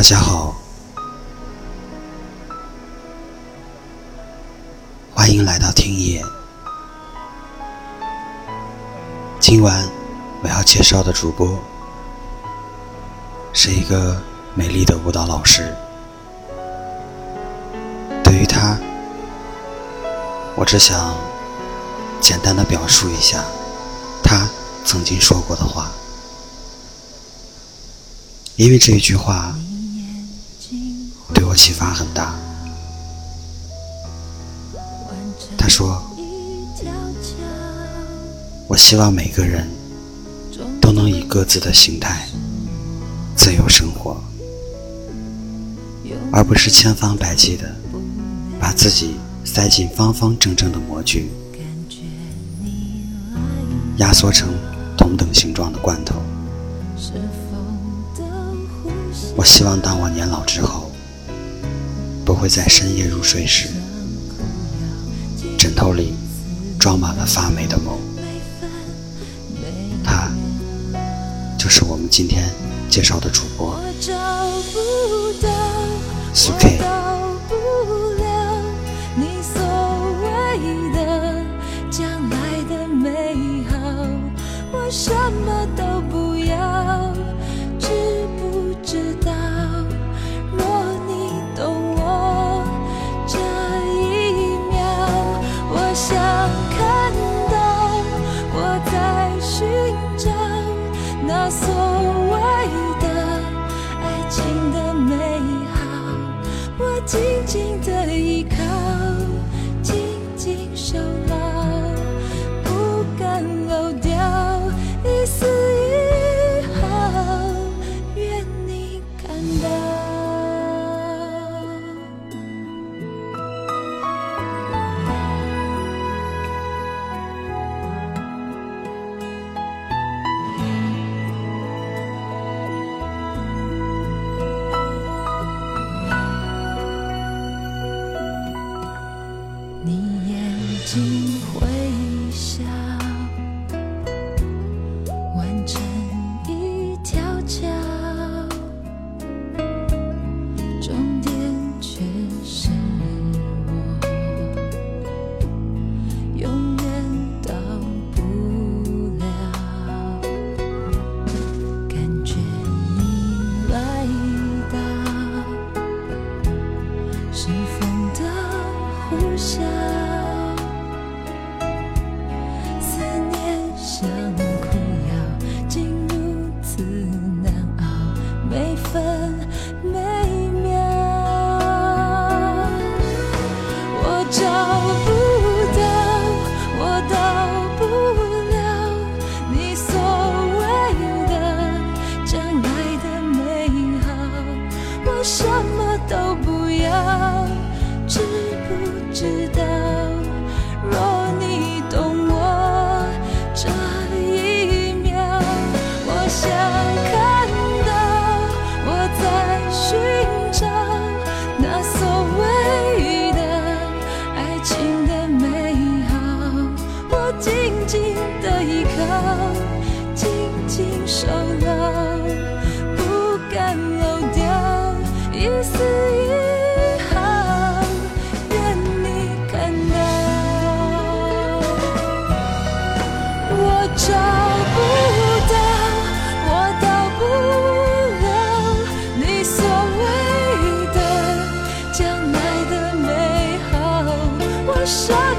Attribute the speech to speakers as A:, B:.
A: 大家好，欢迎来到听野。今晚我要介绍的主播是一个美丽的舞蹈老师。对于他，我只想简单的表述一下他曾经说过的话，因为这一句话启发很大。
B: 他说。
A: 我希望每个人
B: 都能以各自
A: 的形态自由生活，
B: 而不是千方
A: 百计的
B: 把
A: 自己塞进方方正正的模具，
B: 压
A: 缩成同等形状的罐头。
B: 我希望
A: 当我年老之后，会在深夜入睡时，
B: 枕
A: 头里装满了发霉的梦。就是我们今天介绍的主播
B: 苏 K。So. 心微笑，完成一条桥，终点却是我，永远到不了。感觉你来到，是风的呼啸。什么都不要知不知道若你懂我这一秒我想看到我在寻找那所谓的爱情的美好。我紧紧的依靠紧紧守牢 sorry